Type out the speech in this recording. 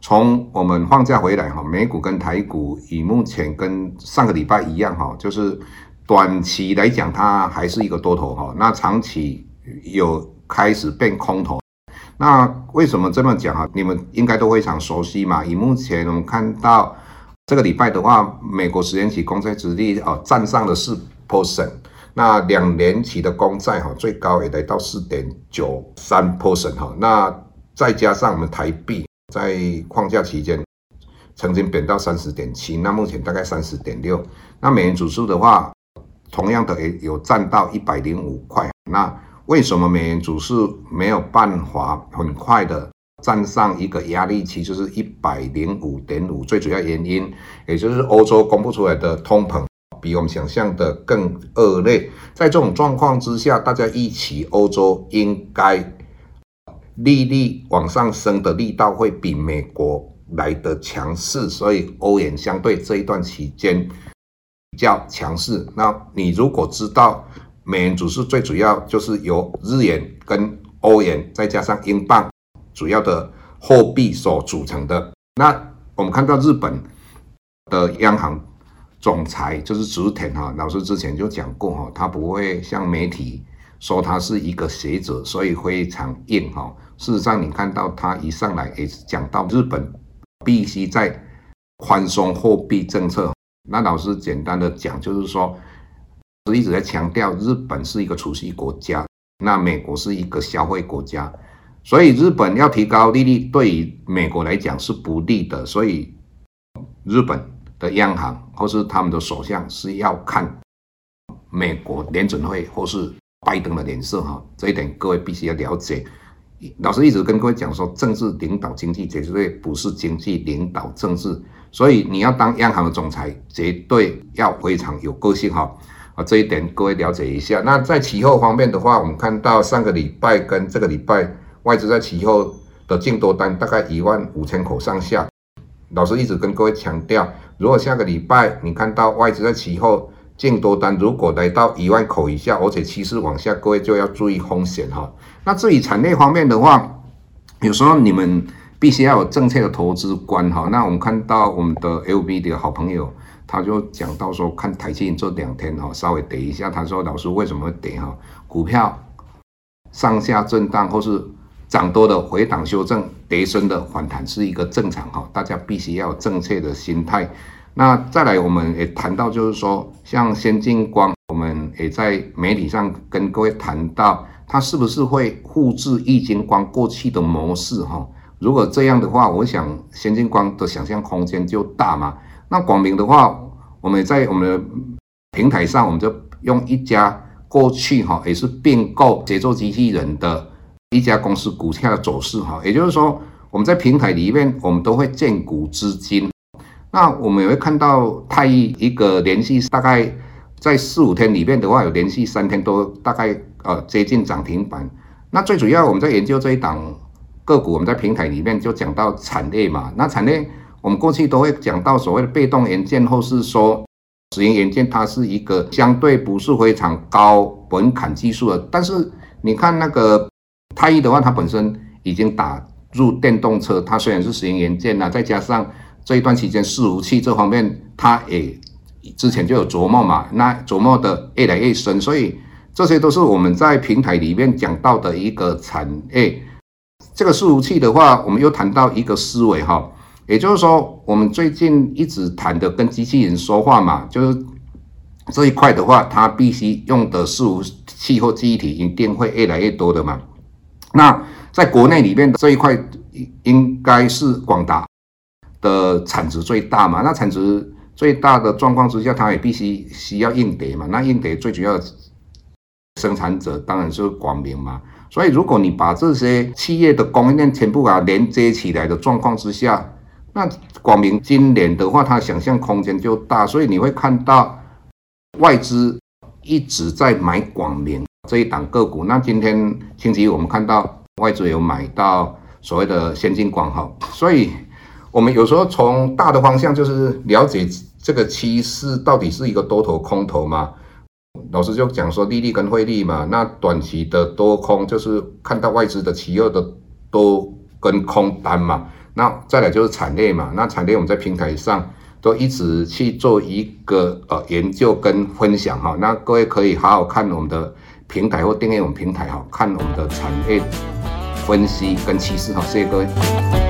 从我们放假回来哈，美股跟台股以目前跟上个礼拜一样哈，就是短期来讲它还是一个多头哈，那长期有开始变空头。那为什么这么讲哈？你们应该都非常熟悉嘛。以目前我们看到这个礼拜的话，美国十年期公债殖利率哦站上了四 percent，那两年期的公债哈最高也来到四点九三 percent 哈，那再加上我们台币。在框架期间，曾经贬到三十点七，那目前大概三十点六。那美元指数的话，同样的也有站到一百零五块。那为什么美元指数没有办法很快的站上一个压力期，就是一百零五点五？最主要原因，也就是欧洲公布出来的通膨比我们想象的更恶劣。在这种状况之下，大家预期欧洲应该。利率往上升的力道会比美国来的强势，所以欧元相对这一段期间比较强势。那你如果知道美元指数最主要就是由日元跟欧元再加上英镑主要的货币所组成的，那我们看到日本的央行总裁就是植田哈老师之前就讲过哈，他不会向媒体。说他是一个学者，所以非常硬哈。事实上，你看到他一上来也是讲到日本必须在宽松货币政策。那老师简单的讲，就是说，是一直在强调日本是一个储蓄国家，那美国是一个消费国家，所以日本要提高利率对于美国来讲是不利的。所以日本的央行或是他们的首相是要看美国联准会或是。拜登的脸色哈，这一点各位必须要了解。老师一直跟各位讲说，政治领导经济，绝对不是经济领导政治。所以你要当央行的总裁，绝对要非常有个性哈。啊，这一点各位了解一下。那在期货方面的话，我们看到上个礼拜跟这个礼拜外资在期货的净多单大概一万五千口上下。老师一直跟各位强调，如果下个礼拜你看到外资在期货，净多单如果来到一万口以下，而且趋势往下，各位就要注意风险哈。那至于产业方面的话，有时候你们必须要有正确的投资观哈。那我们看到我们的 LB 的好朋友，他就讲到说，看台积电这两天哈，稍微跌一下，他说老师为什么会跌哈？股票上下震荡或是涨多的回档修正，跌深的反弹是一个正常哈，大家必须要有正确的心态。那再来，我们也谈到，就是说，像先进光，我们也在媒体上跟各位谈到，它是不是会复制易经光过去的模式？哈，如果这样的话，我想先进光的想象空间就大嘛。那广明的话，我们在我们的平台上，我们就用一家过去哈也是并购节奏机器人的一家公司股价的走势哈，也就是说，我们在平台里面，我们都会建股资金。那我们也会看到太一一个连续大概在四五天里面的话，有连续三天都大概呃接近涨停板。那最主要我们在研究这一档个股，我们在平台里面就讲到产业嘛。那产业我们过去都会讲到所谓的被动元件，或是说石英元件，它是一个相对不是非常高门槛技术的。但是你看那个太一的话，它本身已经打入电动车，它虽然是石英元件呐，再加上。这一段期间，伺服器这方面，它也之前就有琢磨嘛，那琢磨的越来越深，所以这些都是我们在平台里面讲到的一个产业。这个伺服器的话，我们又谈到一个思维哈，也就是说，我们最近一直谈的跟机器人说话嘛，就是这一块的话，它必须用的伺服器或记忆体一定会越来越多的嘛。那在国内里面的这一块，应该是广达的产值最大嘛。那产值最大的状况之下，它也必须需要硬碟嘛。那硬碟最主要的生产者当然是广明嘛。所以如果你把这些企业的供应链全部啊连接起来的状况之下，那广明今年的话，它想象空间就大。所以你会看到。外资一直在买广明这一档个股，那今天星期一我们看到外资有买到所谓的先进光号，所以我们有时候从大的方向就是了解这个趋势到底是一个多头空头嘛。老师就讲说利率跟汇率嘛，那短期的多空就是看到外资的企业的多跟空单嘛，那再来就是产业嘛，那产业我们在平台上。都一直去做一个呃研究跟分享哈，那各位可以好好看我们的平台或订阅我们平台哈，看我们的产业分析跟趋势哈，谢谢各位。